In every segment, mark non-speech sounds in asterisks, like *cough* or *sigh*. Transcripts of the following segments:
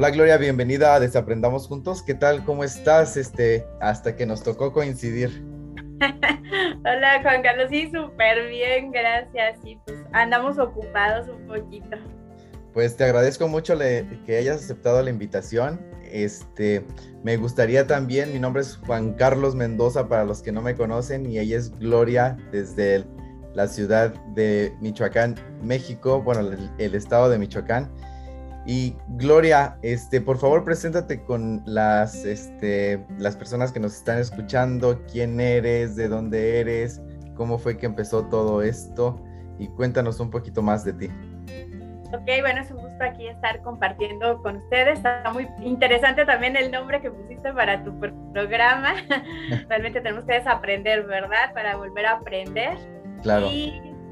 Hola Gloria, bienvenida a Desaprendamos Juntos. ¿Qué tal? ¿Cómo estás? Este, hasta que nos tocó coincidir. *laughs* Hola Juan Carlos, sí, súper bien, gracias. Y pues andamos ocupados un poquito. Pues te agradezco mucho que hayas aceptado la invitación. Este, me gustaría también, mi nombre es Juan Carlos Mendoza para los que no me conocen y ella es Gloria desde la ciudad de Michoacán, México, bueno, el estado de Michoacán. Y Gloria, este, por favor, preséntate con las, este, las personas que nos están escuchando, quién eres, de dónde eres, cómo fue que empezó todo esto y cuéntanos un poquito más de ti. Ok, bueno, es un gusto aquí estar compartiendo con ustedes. Está muy interesante también el nombre que pusiste para tu programa. *laughs* Realmente tenemos que desaprender, ¿verdad? Para volver a aprender. Claro.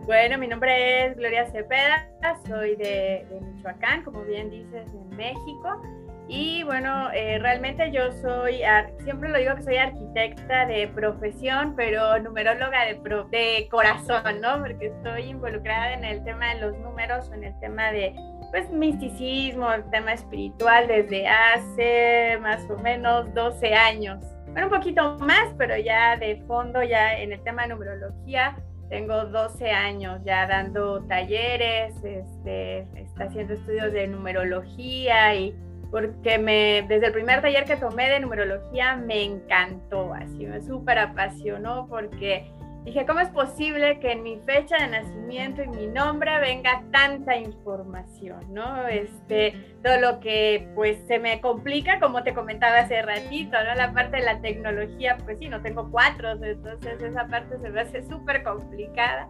Bueno, mi nombre es Gloria Cepeda, soy de, Michoacán, como bien dices, en México. Y bueno, eh, realmente yo soy, siempre lo digo que soy arquitecta de profesión, pero numeróloga de, de corazón, ¿no? Porque estoy involucrada en el tema de los números, en el tema de, pues, misticismo, el tema espiritual desde hace más o menos 12 años. Bueno, un poquito más, pero ya de fondo, ya en el tema de numerología, tengo 12 años ya dando talleres, este, está haciendo estudios de numerología y porque me, desde el primer taller que tomé de numerología me encantó, así me súper apasionó porque Dije, ¿cómo es posible que en mi fecha de nacimiento y mi nombre venga tanta información, ¿no? Este, todo lo que pues se me complica, como te comentaba hace ratito, ¿no? La parte de la tecnología, pues sí, no tengo cuatro, entonces esa parte se me hace súper complicada.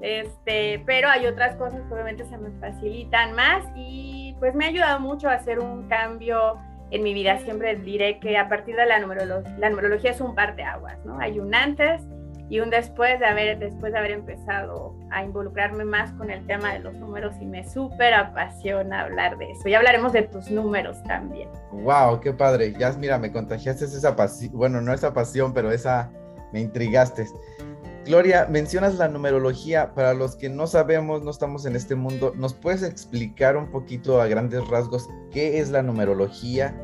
Este, pero hay otras cosas que obviamente se me facilitan más y pues me ha ayudado mucho a hacer un cambio en mi vida. Siempre diré que a partir de la numerología, la numerología es un par de aguas, ¿no? Hay un antes y un después de haber, después de haber empezado a involucrarme más con el tema de los números y me súper apasiona hablar de eso. Y hablaremos de tus números también. ¡Wow! ¡Qué padre! Ya, mira, me contagiaste esa pasión, bueno, no esa pasión, pero esa, me intrigaste. Gloria, mencionas la numerología. Para los que no sabemos, no estamos en este mundo, ¿nos puedes explicar un poquito a grandes rasgos qué es la numerología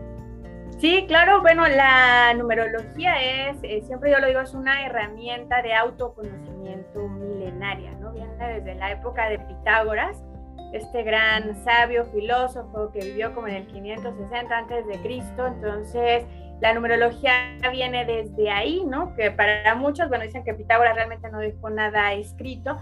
Sí, claro, bueno, la numerología es, eh, siempre yo lo digo, es una herramienta de autoconocimiento milenaria, ¿no? Viene desde la época de Pitágoras, este gran sabio filósofo que vivió como en el 560 antes de Cristo, entonces la numerología viene desde ahí, ¿no? Que para muchos, bueno, dicen que Pitágoras realmente no dejó nada escrito,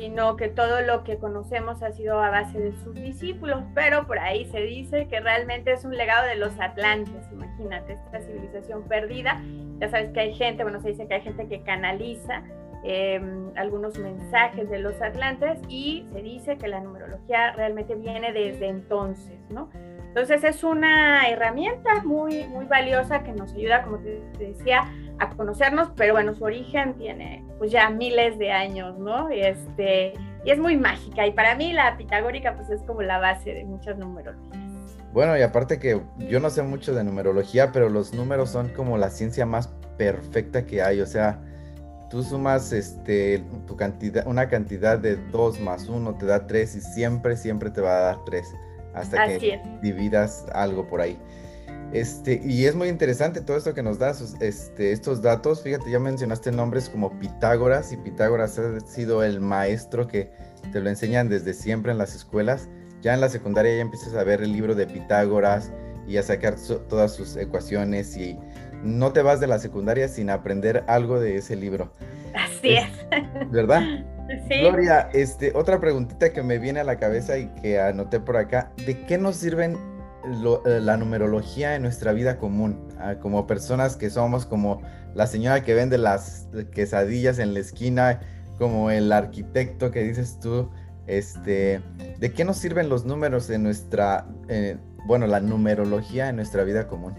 sino que todo lo que conocemos ha sido a base de sus discípulos, pero por ahí se dice que realmente es un legado de los atlantes, imagínate, esta civilización perdida. Ya sabes que hay gente, bueno, se dice que hay gente que canaliza em, algunos mensajes de los atlantes y se dice que la numerología realmente viene desde entonces, ¿no? Entonces es una herramienta muy, muy valiosa que nos ayuda, como te decía, a conocernos, pero bueno, su origen tiene pues ya miles de años, ¿no? Y, este, y es muy mágica y para mí la pitagórica pues es como la base de muchas numerologías. Bueno, y aparte que yo no sé mucho de numerología, pero los números son como la ciencia más perfecta que hay, o sea, tú sumas este, tu cantidad, una cantidad de 2 más 1 te da 3 y siempre, siempre te va a dar 3 hasta que dividas algo por ahí. Este, y es muy interesante todo esto que nos das, este, estos datos. Fíjate, ya mencionaste nombres como Pitágoras, y Pitágoras ha sido el maestro que te lo enseñan desde siempre en las escuelas. Ya en la secundaria ya empiezas a ver el libro de Pitágoras y a sacar todas sus ecuaciones y no te vas de la secundaria sin aprender algo de ese libro. Así es. ¿Verdad? *laughs* Sí. Gloria, este, otra preguntita que me viene a la cabeza y que anoté por acá, ¿de qué nos sirven eh, la numerología en nuestra vida común, ah, como personas que somos como la señora que vende las quesadillas en la esquina, como el arquitecto que dices tú, este, ¿de qué nos sirven los números en nuestra, eh, bueno, la numerología en nuestra vida común?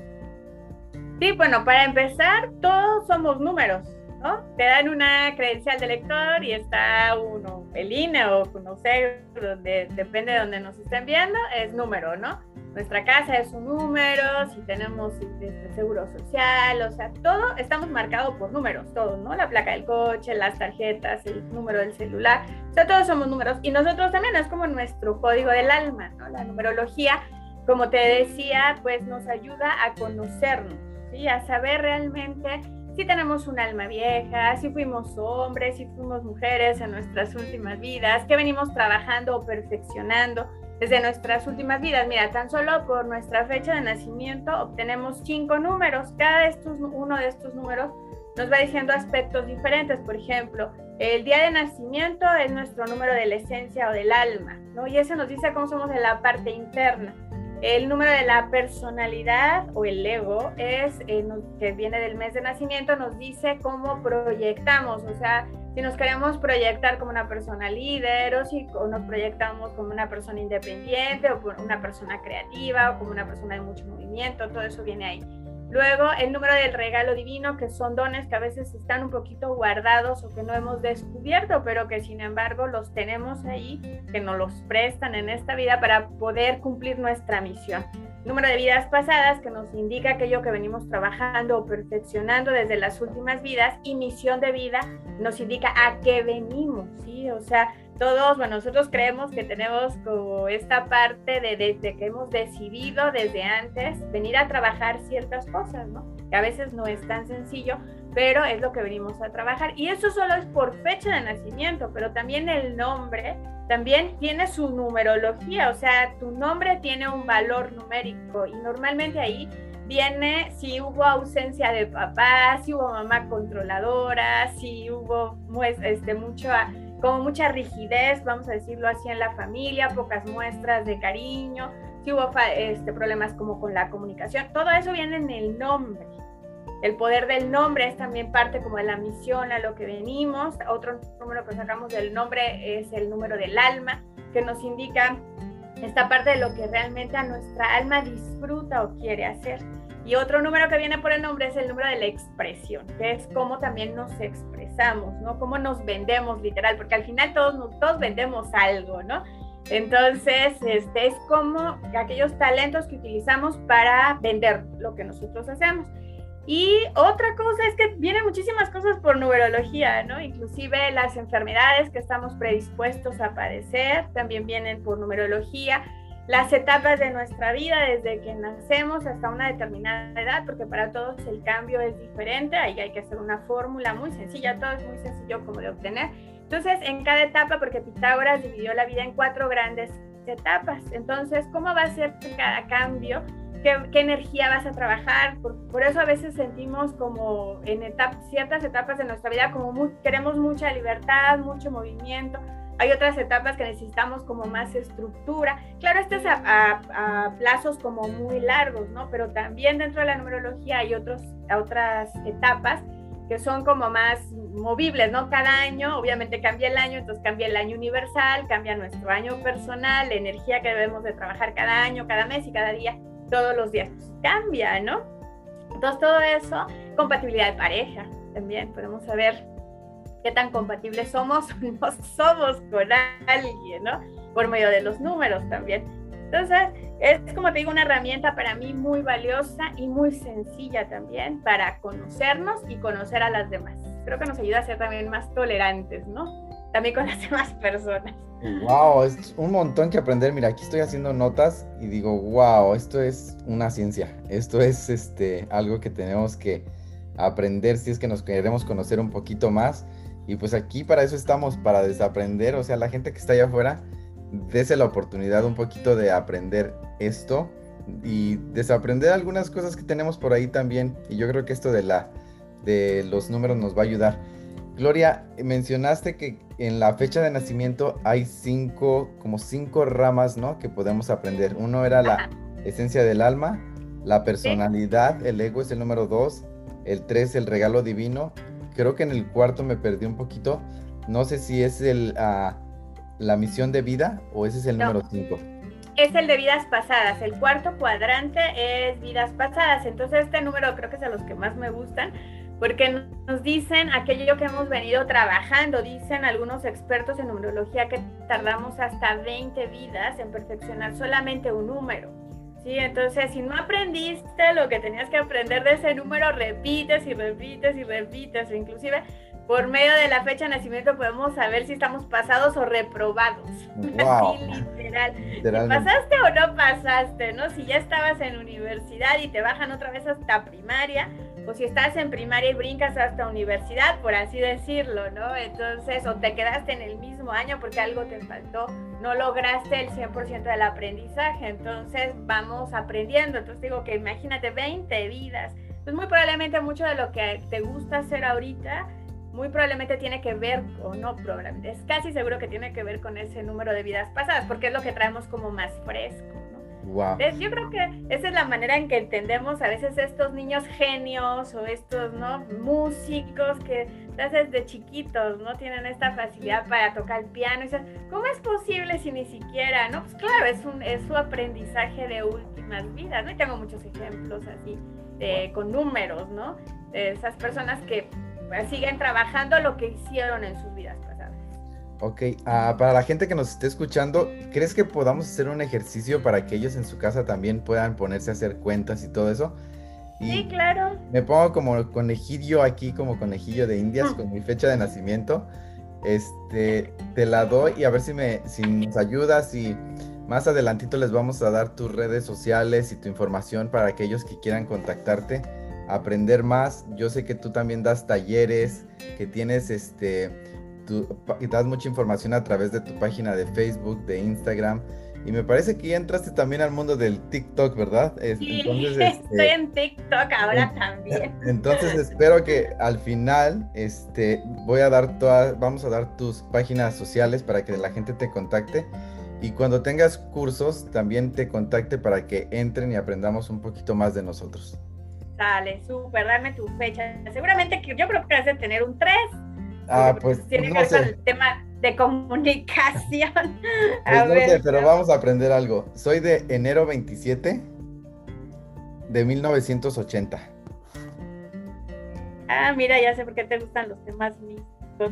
Sí, bueno, para empezar, todos somos números, ¿no? Te dan una credencial de lector y está uno, el INE o no sé, donde, depende de donde nos estén viendo, es número, ¿no? nuestra casa es un número, si tenemos este, seguro social, o sea, todo estamos marcados por números, todos, ¿no? La placa del coche, las tarjetas, el número del celular, o sea, todos somos números y nosotros también es como nuestro código del alma, ¿no? La numerología como te decía, pues nos ayuda a conocernos, ¿sí? a saber realmente si tenemos un alma vieja, si fuimos hombres, si fuimos mujeres en nuestras últimas vidas, que venimos trabajando o perfeccionando desde nuestras últimas vidas. Mira, tan solo por nuestra fecha de nacimiento obtenemos cinco números. Cada estos, uno de estos números nos va diciendo aspectos diferentes. Por ejemplo, el día de nacimiento es nuestro número de la esencia o del alma, ¿no? Y ese nos dice cómo somos en la parte interna. El número de la personalidad o el ego es, eh, que viene del mes de nacimiento, nos dice cómo proyectamos, o sea, si nos queremos proyectar como una persona líder o si nos proyectamos como una persona independiente o una persona creativa o como una persona de mucho movimiento, todo eso viene ahí. Luego, el número del regalo divino, que son dones que a veces están un poquito guardados o que no hemos descubierto, pero que sin embargo los tenemos ahí, que nos los prestan en esta vida para poder cumplir nuestra misión. Número de vidas pasadas, que nos indica aquello que venimos trabajando o perfeccionando desde las últimas vidas, y misión de vida nos indica a qué venimos, ¿sí? O sea, todos, bueno, nosotros creemos que tenemos como esta parte de, desde que hemos decidido desde antes venir a trabajar ciertas cosas, ¿no? Que a veces no es tan sencillo, pero es lo que venimos a trabajar. Y eso solo es por fecha de nacimiento, pero también el nombre también tiene su numerología, o sea, tu nombre tiene un valor numérico y normalmente ahí viene si hubo ausencia de papá, si hubo mamá controladora, si hubo este, mucho como mucha rigidez, vamos a decirlo así, en la familia, pocas muestras de cariño, si hubo este, problemas como con la comunicación, todo eso viene en el nombre. El poder del nombre es también parte como de la misión a lo que venimos. Otro número que sacamos del nombre es el número del alma, que nos indica esta parte de lo que realmente a nuestra alma disfruta o quiere hacer. Y otro número que viene por el nombre es el número de la expresión, que es cómo también nos expresamos, ¿no? Cómo nos vendemos literal, porque al final todos, todos vendemos algo, ¿no? Entonces, este es como aquellos talentos que utilizamos para vender lo que nosotros hacemos. Y otra cosa es que vienen muchísimas cosas por numerología, ¿no? Inclusive las enfermedades que estamos predispuestos a padecer también vienen por numerología las etapas de nuestra vida desde que nacemos hasta una determinada edad, porque para todos el cambio es diferente, ahí hay que hacer una fórmula muy sencilla, todo es muy sencillo como de obtener. Entonces, en cada etapa, porque Pitágoras dividió la vida en cuatro grandes etapas, entonces, ¿cómo va a ser cada cambio? ¿Qué, energía vas a trabajar? Por, por, eso a veces sentimos como en etapas, ciertas etapas de nuestra vida como queremos mucha libertad, mucho movimiento, hay otras etapas que necesitamos como más estructura. Claro, esto es a, plazos como muy largos, ¿no? Pero también dentro de la numerología hay otros, otras etapas que son como más movibles, ¿no? Cada año, obviamente cambia el año, entonces cambia el año universal, cambia nuestro año personal, la energía que debemos de trabajar cada año, cada mes y cada día, todos los días. Pues cambia, ¿no? Entonces todo eso, compatibilidad de pareja, también podemos saber qué tan compatibles somos o *laughs* no somos con alguien, ¿no? Por medio de los números también. Entonces, es como te digo, una herramienta para mí muy valiosa y muy sencilla también para conocernos y conocer a las demás. Creo que nos ayuda a ser también más tolerantes, ¿no? También con *laughs* las demás personas. Wow, es un montón que aprender. Mira, aquí estoy haciendo notas y digo, wow, esto es una ciencia. Esto es este algo que tenemos que aprender si es que nos queremos conocer un poquito más. Y pues aquí para eso estamos, para desaprender. O sea, la gente que está allá afuera, dése la oportunidad un poquito de aprender esto y desaprender algunas cosas que tenemos por ahí también. Y yo creo que esto de, la, de los números nos va a ayudar. Gloria, mencionaste que en la fecha de nacimiento hay cinco, como cinco ramas, ¿no? Que podemos aprender. Uno era la esencia del alma, la personalidad, el ego es el número dos, el tres, el regalo divino, creo que en el cuarto me perdí un poquito. No sé si es el, uh, la misión de vida o ese es el número 5. Es el de vidas pasadas. El cuarto cuadrante es vidas pasadas. Entonces este número creo que es de los que más me gustan porque nos dicen aquello que hemos venido trabajando. Dicen algunos expertos en numerología que tardamos hasta 20 vidas en perfeccionar solamente un número. Sí, entonces si no aprendiste lo que tenías que aprender de ese número, repites y repites y repites. Inclusive por medio de la fecha de nacimiento podemos saber si estamos pasados o reprobados. *laughs* Wow. literal. ¿Pasaste o no pasaste? ¿no? Si ya estabas en universidad y te bajan otra vez hasta primaria, o si estás en primaria y brincas hasta universidad, por así decirlo, ¿no? Entonces, o te quedaste en el mismo año porque algo te faltó, no lograste el 100% del aprendizaje, entonces vamos aprendiendo. Entonces digo que imagínate 20 vidas. Pues muy probablemente mucho de lo que te gusta hacer ahorita muy probablemente tiene que ver, o no probablemente, es casi seguro que tiene que ver con ese número de vidas pasadas, porque es lo que traemos como más fresco. Yo creo que esa es la manera en que entendemos a veces estos niños genios o estos ¿no? músicos que desde chiquitos no tienen esta facilidad para tocar el piano. Y dicen, ¿cómo es posible si ni siquiera? No, pues claro, es, un, es su aprendizaje de últimas vidas. ¿no? Y tengo muchos ejemplos así con números, ¿no? De esas personas que pues, siguen trabajando lo que hicieron en sus vidas. Ok, ah, para la gente que nos esté escuchando, ¿crees que podamos hacer un ejercicio para que ellos en su casa también puedan ponerse a hacer cuentas y todo eso? sí, claro. Me pongo como conejillo aquí, como conejillo de indias, mm. con mi fecha de nacimiento. Este, te la doy y a ver si, me, si nos ayudas y más adelantito les vamos a dar tus redes sociales y tu información para aquellos que quieran contactarte aprender más. Yo sé que tú también das talleres, que tienes este, y das mucha información a través de tu página de Facebook, de Instagram. Y me parece que ya entraste también al mundo del TikTok, ¿verdad? Sí, *laughs* este, estoy en TikTok ahora también. *laughs* Entonces espero que al final este, voy a dar todas, vamos a dar tus páginas sociales para que la gente te contacte. Y cuando tengas cursos, también te contacte para que entren y aprendamos un poquito más de nosotros. Dale, súper, dame tu fecha. Seguramente que yo creo que vas a tener un 3. Ah, pues. Tiene que ver con el tema de comunicación. *laughs* Pues no sé, pero vamos a aprender algo. Soy de enero 27 de 1980. Ah, mira, ya sé por qué te gustan los temas místicos.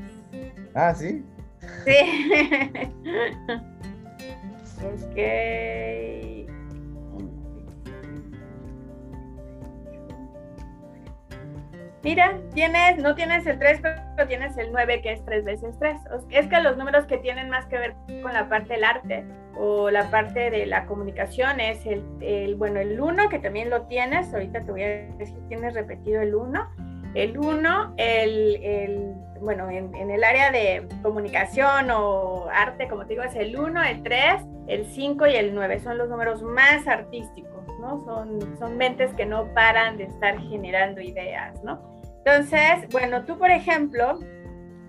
Ah, ¿sí? Sí. *laughs* ok. Mira, tienes, no tienes el 3, pero tienes el 9, que es 3 veces 3. Es que los números que tienen más que ver con la parte del arte o la parte de la comunicación es el, bueno, el 1, que también lo tienes. Ahorita te voy a decir, tienes repetido el 1. El 1, el, bueno, en, en, el área de comunicación o arte, como te digo, es el 1, el 3, el 5 y el 9. Son los números más artísticos. ¿no? Son, son mentes que no paran de estar generando ideas, ¿no? Entonces, bueno, tú, por ejemplo,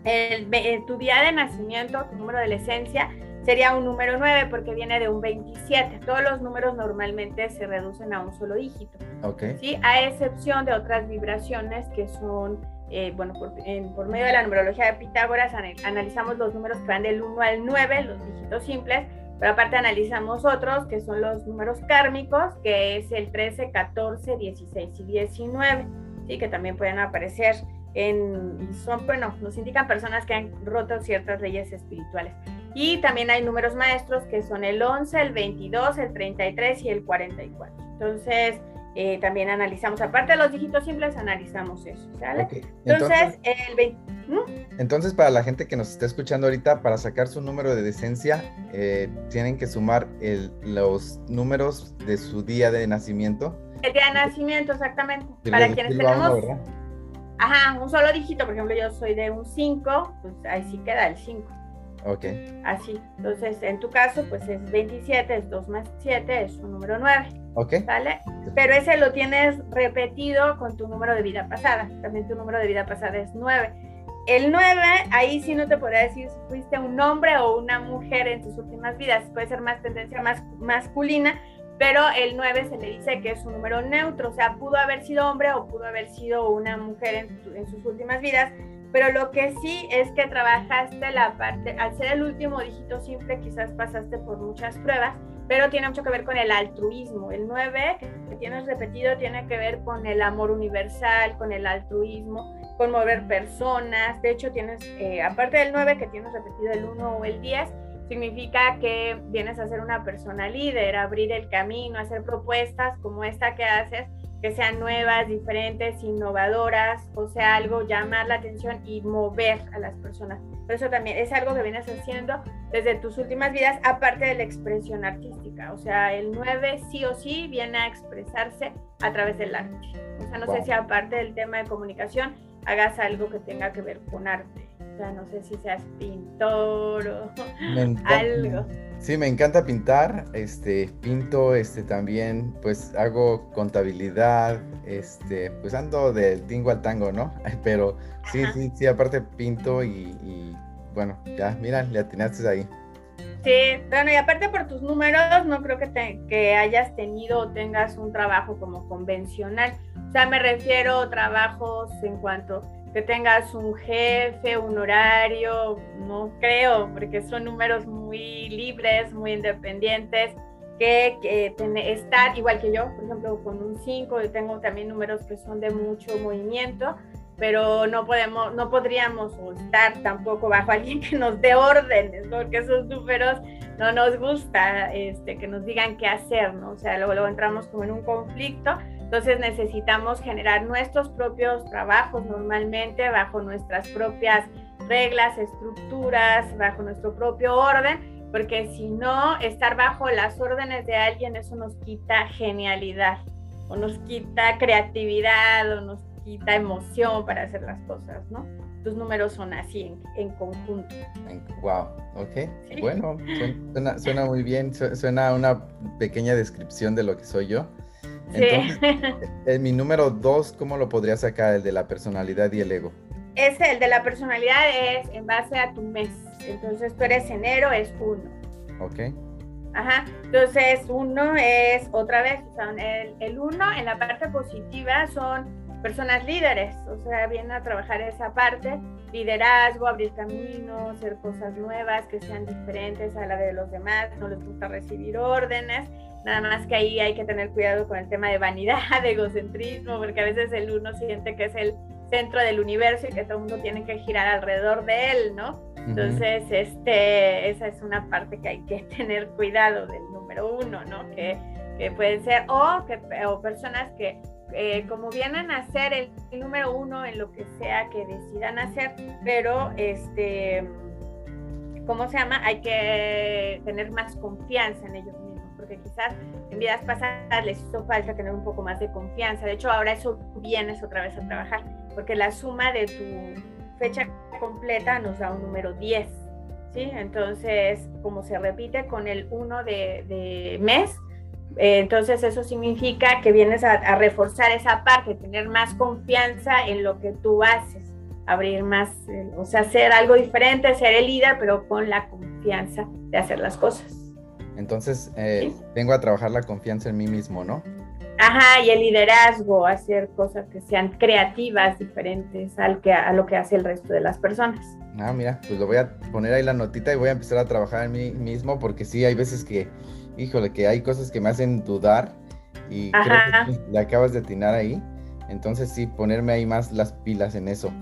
el, tu día de nacimiento, tu número de la esencia, sería un número 9 porque viene de un 27. Todos los números normalmente se reducen a un solo dígito. Okay. ¿sí? A excepción de otras vibraciones que son, eh, bueno, por, por, medio de la numerología de Pitágoras analizamos los números que van del 1 al 9, los dígitos simples, pero aparte analizamos otros que son los números kármicos, que es el 13, 14, 16 y 19, ¿sí? que también pueden aparecer en, son, bueno, nos indican personas que han roto ciertas leyes espirituales. Y también hay números maestros que son el 11, el 22, el 33 y el 44. Entonces, eh, también analizamos, aparte de los dígitos simples, analizamos eso, ¿sale? Entonces, el 20, Entonces, para la gente que nos está escuchando ahorita, para sacar su número de decencia, eh, tienen que sumar los números de su día de nacimiento. El día de nacimiento, exactamente. para quienes tenemos... Ajá, un solo dígito, por ejemplo, yo soy de un 5, pues ahí sí queda el 5. Ok. Así. Entonces, en tu caso, pues es 27, es 2 más 7, es un número 9. Ok. ¿Vale? Pero ese lo tienes repetido con tu número de vida pasada. También tu número de vida pasada es 9. El 9, ahí sí no te podría decir si fuiste un hombre o una mujer en tus últimas vidas. Puede ser más tendencia más masculina, pero el 9 se le dice que es un número neutro. O sea, pudo haber sido hombre o pudo haber sido una mujer en, en sus últimas vidas pero lo que sí es que trabajaste la parte, al ser el último dígito simple, quizás pasaste por muchas pruebas, pero tiene mucho que ver con el altruismo. El 9 que tienes repetido tiene que ver con el amor universal, con el altruismo, con mover personas. De hecho, tienes, eh, aparte del 9 que tienes repetido el 1 o el 10, significa que vienes a ser una persona líder, abrir el camino, hacer propuestas como esta que haces, que sean nuevas, diferentes, innovadoras, o sea, algo llamar la atención y mover a las personas. Por eso también es algo que vienes haciendo desde tus últimas vidas, aparte de la expresión artística. O sea, el 9 sí o sí viene a expresarse a través del arte. O sea, no sé si aparte del tema de comunicación hagas algo que tenga que ver con arte no sé si seas pintor o algo. Sí, me encanta pintar, este, pinto, este, también, pues hago contabilidad, este, pues ando del tingo al tango, ¿no? *laughs* Pero sí, sí, sí, aparte pinto y, bueno, ya, mira, le atinaste ahí. Sí, bueno, y aparte por tus números, no creo que, te, que hayas tenido o tengas un trabajo como convencional. O sea, me refiero a trabajos en cuanto que tengas un jefe, un horario, no creo, porque son números muy libres, muy independientes, que, que estar igual que yo, por ejemplo, con un 5, yo tengo también números que son de mucho movimiento, pero no podemos, no podríamos estar tampoco bajo *laughs* alguien que nos dé órdenes, porque esos números no nos gusta este, que nos digan qué hacer, ¿no? O sea, luego, luego entramos como en un conflicto entonces necesitamos generar nuestros propios trabajos normalmente bajo nuestras propias reglas, estructuras, bajo nuestro propio orden, porque si no, estar bajo las órdenes de alguien, eso nos quita genialidad, o nos quita creatividad, o nos quita emoción para hacer las cosas, ¿no? Tus números son así en, conjunto. Wow, ok. Bueno, suena, suena, muy bien, suena una pequeña descripción de lo que soy yo. Entonces, *laughs* eh, mi número dos, ¿cómo lo podría sacar? El de la personalidad y el ego. Es el de la personalidad es en base a tu mes. Entonces tú eres enero, es uno. Ok. Ajá. Entonces uno es otra vez, son el, el uno en la parte positiva son personas líderes, o sea, vienen a trabajar esa parte, liderazgo, abrir caminos, hacer cosas nuevas que sean diferentes a la de los demás, no les gusta recibir órdenes, nada más que ahí hay que tener cuidado con el tema de vanidad, *laughs* de egocentrismo, porque a veces el uno siente que es el centro del universo y que todo el mundo tiene que girar alrededor de él, ¿no? Entonces, este, esa es una parte que hay que *laughs* tener cuidado del número uno, ¿no? Que, que pueden ser, o, que, o personas que eh, como vienen a ser el, número uno en lo que sea que decidan hacer, pero este, ¿cómo se llama? Hay que tener más confianza en ellos mismos, porque quizás en vidas pasadas les hizo falta tener un poco más de confianza. De hecho, ahora eso vienes otra vez a trabajar, porque la suma de tu fecha completa nos da un número 10. ¿Sí? Entonces, como se repite con el 1 de, mes, eh, entonces eso significa que vienes a, reforzar esa parte, tener más confianza en lo que tú haces, abrir más, eh, o sea, hacer algo diferente, ser el líder, pero con la confianza de hacer las cosas. Entonces, eh, vengo a trabajar la confianza en mí mismo, ¿no? Ajá, y el liderazgo, hacer cosas que sean creativas, diferentes al que, a lo que hace el resto de las personas. Ah, mira, pues lo voy a poner ahí la notita y voy a empezar a trabajar en mí mismo porque sí, hay veces que híjole, que hay cosas que me hacen dudar y creo que le acabas de atinar ahí. Entonces sí, ponerme ahí más las pilas en eso.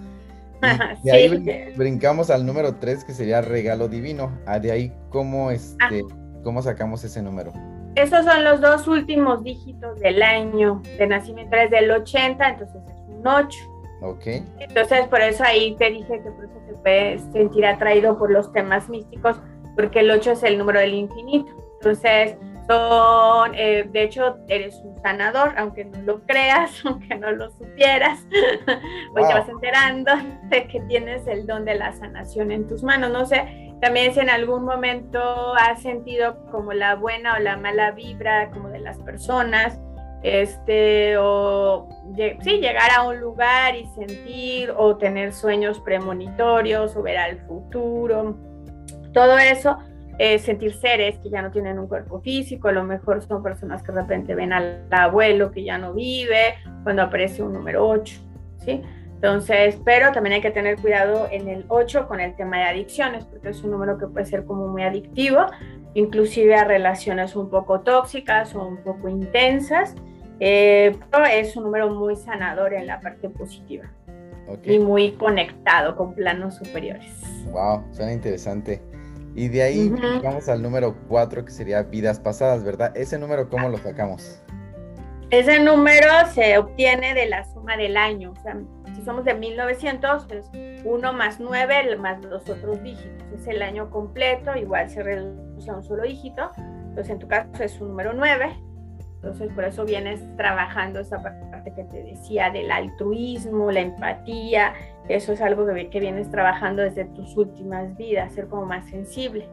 Y, *laughs* ahí brincamos al número 3, que sería regalo divino. Ah, de ahí, ¿cómo, este, ah. ¿cómo sacamos ese número? Esos son los dos últimos dígitos del año de nacimiento, es del 80, entonces es un 8. Ok. Entonces, por eso ahí te dije que por eso te puedes sentir atraído por los temas místicos, porque el 8 es el número del infinito. Entonces, eh, de hecho, eres un sanador, aunque no lo creas, *laughs* aunque no lo supieras, *laughs* pues te vas enterando *laughs* de que tienes el don de la sanación en tus manos. No sé, también si en algún momento has sentido como la buena o la mala vibra como de las personas, este, o sí, llegar a un lugar y sentir o tener sueños premonitorios o ver al futuro, todo eso sentir seres que ya no tienen un cuerpo físico, a lo mejor son personas que de repente ven al abuelo que ya no vive, cuando aparece un número 8, ¿sí? Entonces, pero también hay que tener cuidado en el 8 con el tema de adicciones, porque es un número que puede ser como muy adictivo, inclusive a relaciones un poco tóxicas o un poco intensas, eh, pero es un número muy sanador en la parte positiva y muy conectado con planos superiores. Wow, suena interesante. Y de ahí vamos al número 4, que sería vidas pasadas, ¿verdad? Ese número, ¿cómo lo sacamos? Ese número se obtiene de la suma del año. O sea, si somos de 1900, es 1 más 9 más los otros dígitos. Es el año completo, igual se reduce a un solo dígito. Entonces, en tu caso es un número 9. Entonces, por eso vienes trabajando esa parte que te decía del altruismo, la empatía. Eso es algo que, que vienes trabajando desde tus últimas vidas, ser como más sensible.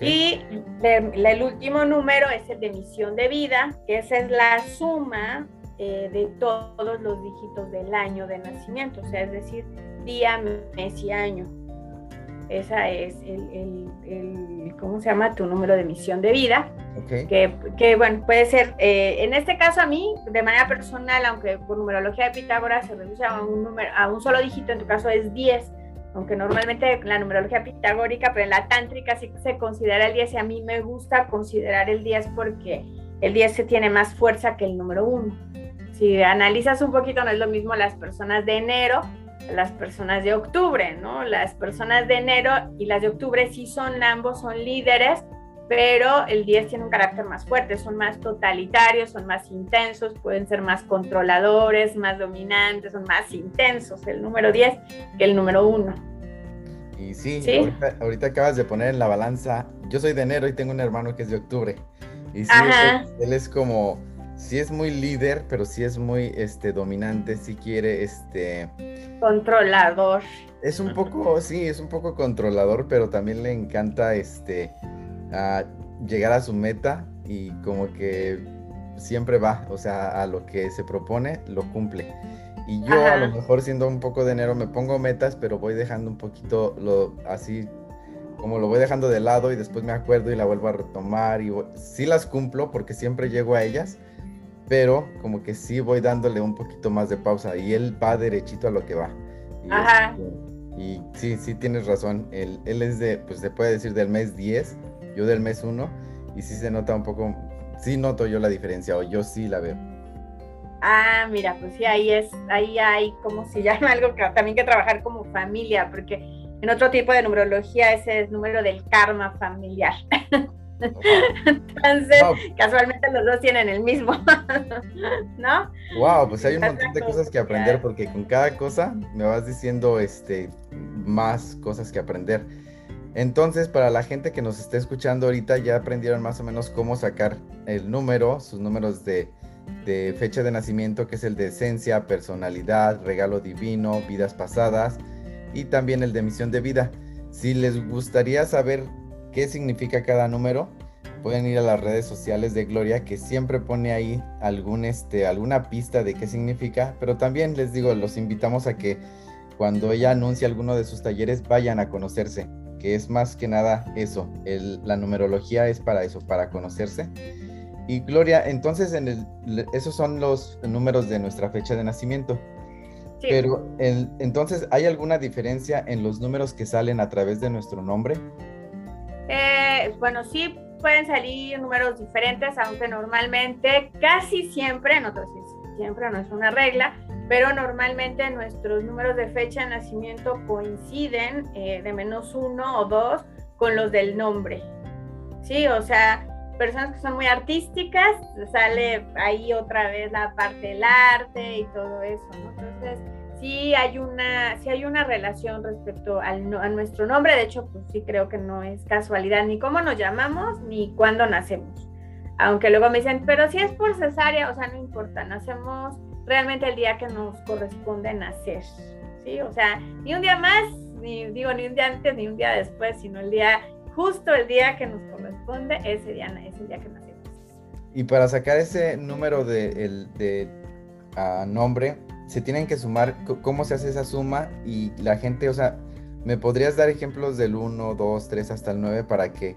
Y el último número es el de misión de vida, que esa es la suma eh, de todos los dígitos del año de nacimiento, o sea, es decir, día, mes y año. Esa es el, el, ¿cómo se llama? Tu número de misión de vida. Que, que, bueno, puede ser, eh, en este caso a mí, de manera personal, aunque por numerología de Pitágoras se reduce a un, número, a un solo dígito, en tu caso es 10, aunque normalmente la numerología pitagórica, pero en la tántrica sí se considera el 10 y a mí me gusta considerar el 10 porque el 10 se tiene más fuerza que el número 1. Si analizas un poquito, no es lo mismo las personas de enero, las personas de octubre, ¿no? Las personas de enero y las de octubre sí son ambos, son líderes, pero el 10 tiene un carácter más fuerte, son más totalitarios, son más intensos, pueden ser más controladores, más dominantes, son más intensos el número 10 que el número 1. Y sí, Ahorita, acabas de poner en la balanza, yo soy de enero y tengo un hermano que es de octubre. Y sí, él, es como, sí es muy líder, pero sí es muy este, dominante, sí quiere, este... Controlador. Es un poco, sí, es un poco controlador, pero también le encanta, este a llegar a su meta y como que siempre va, o sea, a lo que se propone, lo cumple. Y yo a lo mejor siendo un poco de enero me pongo metas, pero voy dejando un poquito lo así como lo voy dejando de lado y después me acuerdo y la vuelvo a retomar y sí las cumplo porque siempre llego a ellas, pero como que sí voy dándole un poquito más de pausa y él va derechito a lo que va. Y, Ajá. Este, y sí, sí tienes razón, él, él es de, pues se puede decir del mes 10 yo del mes 1, y sí se nota un poco, sí noto yo la diferencia, o yo sí la veo. Ah, mira, pues sí, ahí es, ahí hay, como se llama *laughs* algo que también que trabajar como familia, porque en otro tipo de numerología ese es número del karma familiar. *laughs* Entonces, casualmente los dos tienen el mismo, *laughs* ¿no? Wow, pues hay un montón de cosas que aprender porque con cada cosa me vas diciendo este más cosas que aprender. Entonces, para la gente que nos esté escuchando ahorita, ya aprendieron más o menos cómo sacar el número, sus números de, fecha de nacimiento, que es el de esencia, personalidad, regalo divino, vidas pasadas y también el de misión de vida. Si les gustaría saber qué significa cada número, pueden ir a las redes sociales de Gloria, que siempre pone ahí algún, este, alguna pista de qué significa, pero también les digo, los invitamos a que cuando ella anuncie alguno de sus talleres, vayan a conocerse que es más que nada eso, la numerología es para eso, para conocerse. Y Gloria, entonces en el, esos son los números de nuestra fecha de nacimiento. Pero entonces, ¿hay alguna diferencia en los números que salen a través de nuestro nombre? Eh, bueno, sí pueden salir números diferentes, aunque normalmente, casi siempre, no siempre no es una regla, pero normalmente nuestros números de fecha de nacimiento coinciden eh, de menos uno o dos con los del nombre. Sí, o sea, personas que son muy artísticas, sale ahí otra vez la parte del arte y todo eso, ¿no? Entonces, sí hay una, sí hay una relación respecto al, a nuestro nombre, de hecho, pues sí creo que no es casualidad ni cómo nos llamamos ni cuándo nacemos. Aunque luego me dicen, pero si es por cesárea, o sea, no importa, nacemos realmente el día que nos corresponde nacer, ¿sí? O sea, ni un día más, ni digo, ni un día antes, ni un día después, sino el día, justo el día que nos corresponde, ese día, ese día que nacemos. Y para sacar ese número de, el, de nombre, se tienen que sumar, ¿cómo se hace esa suma? Y la gente, o sea, ¿me podrías dar ejemplos del 1, 2, 3 hasta el 9 para que,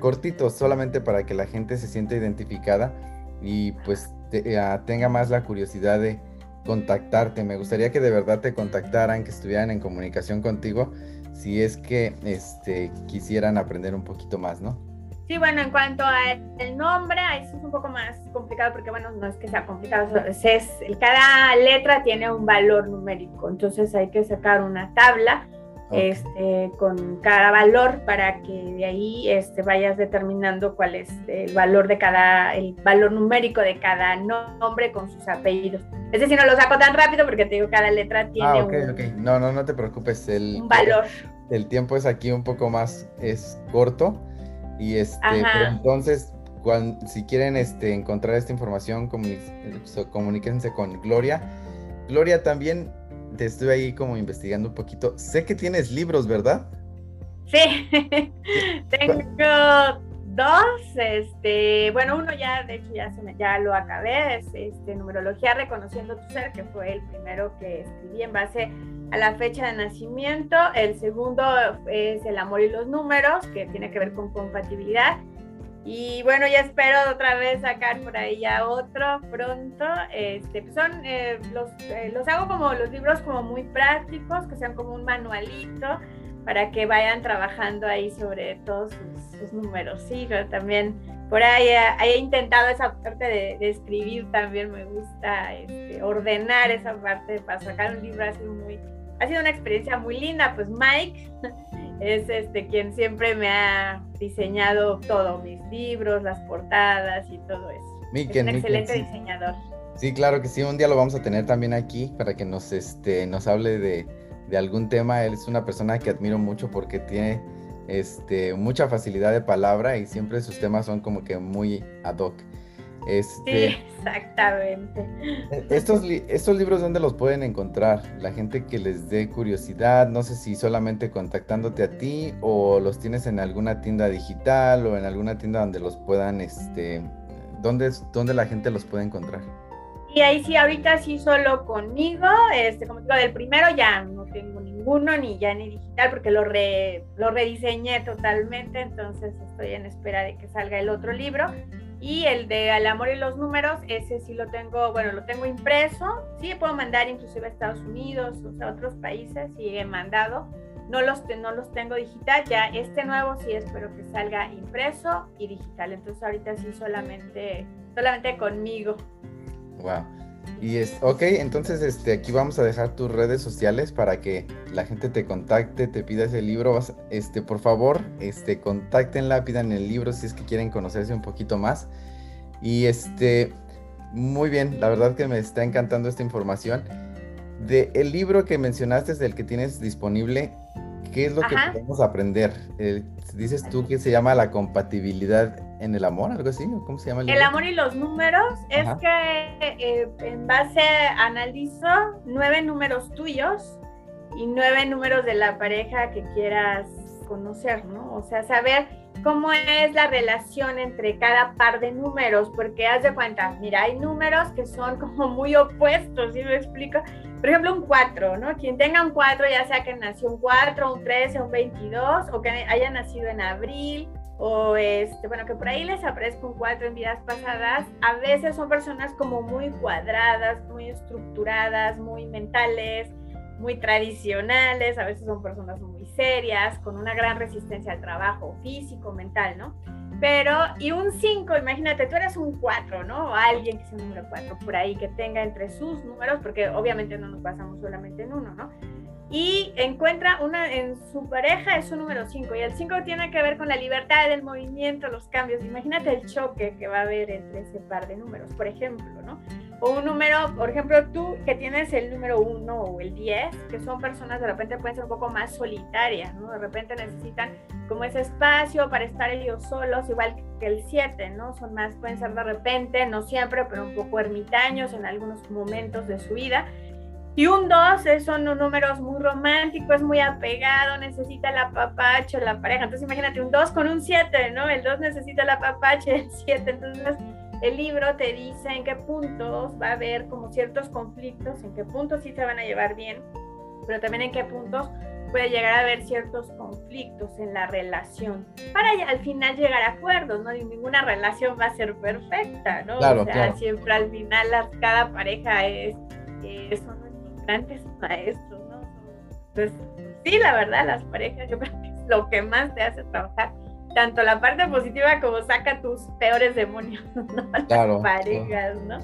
cortitos, solamente para que la gente se sienta identificada y pues eh, tenga más la curiosidad de contactarte. Me gustaría que de verdad te contactaran, que estuvieran en comunicación contigo, si es que este, quisieran aprender un poquito más, ¿no? Sí, bueno, en cuanto al nombre, eso es un poco más complicado porque, bueno, no es que sea complicado, es, cada letra tiene un valor numérico, entonces hay que sacar una tabla este, con cada valor para que de ahí este, vayas determinando cuál es el valor de cada, el valor numérico de cada nombre con sus apellidos. Es decir, no lo saco tan rápido porque te digo, cada letra tiene ah, okay, un, No, no, no te preocupes. El, un valor. El, tiempo es aquí un poco más, es corto. Y este, entonces, cuando, si quieren este, encontrar esta información, comuníquense con Gloria. Gloria también te estoy ahí como investigando un poquito. Sé que tienes libros, ¿verdad? Sí, *laughs* tengo dos, este, bueno, uno ya, de hecho ya, se me, ya lo acabé, es este, Numerología Reconociendo tu Ser, que fue el primero que escribí en base a la fecha de nacimiento. El segundo es El Amor y los Números, que tiene que ver con compatibilidad. Y bueno, ya espero otra vez sacar por ahí ya otro pronto. Este, pues son, eh, los, eh, los hago como los libros como muy prácticos, que sean como un manualito para que vayan trabajando ahí sobre todos sus, números. Sí, pero también por ahí he, intentado esa parte de, escribir, también me gusta este, ordenar esa parte para sacar un libro así muy... Ha sido una experiencia muy linda, pues Mike *laughs* es este quien siempre me ha diseñado todo, mis libros, las portadas y todo eso. es un excelente diseñador. Sí, claro que sí, un día lo vamos a tener también aquí para que nos, este, nos hable de, algún tema. Él es una persona que admiro mucho porque tiene este, mucha facilidad de palabra y siempre sus temas son como que muy ad hoc. Este, sí, exactamente. E, estos, estos libros, ¿dónde los pueden encontrar? La gente que les dé curiosidad, no sé si solamente contactándote a ti o los tienes en alguna tienda digital o en alguna tienda donde los puedan, este, ¿dónde, dónde la gente los puede encontrar? Y ahí sí, ahorita sí solo conmigo, este, como digo, del primero ya no tengo ninguno, ni ya ni digital, porque lo, lo rediseñé totalmente, entonces estoy en espera de que salga el otro libro. Y el de Al amor y los números, ese sí lo tengo, bueno, lo tengo impreso. Sí, puedo mandar inclusive a Estados Unidos, o a otros países, sí he mandado. No los, no los tengo digital, ya este nuevo sí espero que salga impreso y digital. Entonces ahorita sí solamente, solamente conmigo. Wow. Y es, ok, entonces este, aquí vamos a dejar tus redes sociales para que la gente te contacte, te pida ese libro. Este, por favor, este, contáctenla, pidan el libro si es que quieren conocerse un poquito más. Y este, muy bien, la verdad que me está encantando esta información. De el libro que mencionaste, del que tienes disponible, ¿qué es lo que podemos aprender? dices tú que se llama la compatibilidad en el amor, algo así, ¿cómo se llama? El, el amor y los números es que eh, en base analizo nueve números tuyos y nueve números de la pareja que quieras conocer, ¿no? O sea, saber cómo es la relación entre cada par de números, porque haz de cuenta, mira, hay números que son como muy opuestos, ¿sí me explico? Por ejemplo, un 4, ¿no? Quien tenga un 4, ya sea que nació un 4, un 13, un 22, o que haya nacido en abril, o este, bueno, que por ahí les aparezca un 4 en vidas pasadas, a veces son personas como muy cuadradas, muy estructuradas, muy mentales, muy tradicionales, a veces son personas muy serias, con una gran resistencia al trabajo físico, mental, ¿no? Pero, y un 5, imagínate, tú eres un 4, ¿no? O alguien que sea un número 4 por ahí, que tenga entre sus números, porque obviamente no nos basamos solamente en uno, ¿no? Y encuentra una en su pareja es su número 5 y el 5 tiene que ver con la libertad del movimiento, los cambios. Imagínate el choque que va a haber entre ese par de números, por ejemplo, ¿no? O un número, por ejemplo, tú que tienes el número 1 o el 10, que son personas de repente pueden ser un poco más solitarias, ¿no? De repente necesitan como ese espacio para estar ellos solos, igual que el 7, ¿no? Son más, pueden ser de repente, no siempre, pero un poco ermitaños en algunos momentos de su vida y un 2 son números muy románticos, muy apegado, necesita la papacho, la pareja. Entonces imagínate un 2 con un 7, ¿no? El 2 necesita la papacha, el 7. Entonces el libro te dice en qué puntos va a haber como ciertos conflictos, en qué puntos sí se van a llevar bien, pero también en qué puntos puede llegar a haber ciertos conflictos en la relación para al final llegar a acuerdos, ¿no? Y ninguna relación va a ser perfecta, ¿no? Claro, o sea, siempre al final cada pareja es, es grandes maestros, ¿no? Pues sí, la verdad, las parejas yo creo que es lo que más te hace trabajar, tanto la parte positiva como saca tus peores demonios, *laughs* ¿no? Las parejas, ¿no?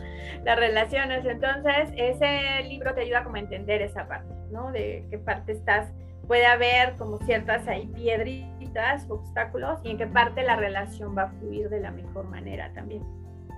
Las relaciones. Entonces, ese libro te ayuda como a entender esa parte, ¿no? De qué parte estás puede haber como ciertas ahí piedritas, obstáculos, y en qué parte la relación va a fluir de la mejor manera también.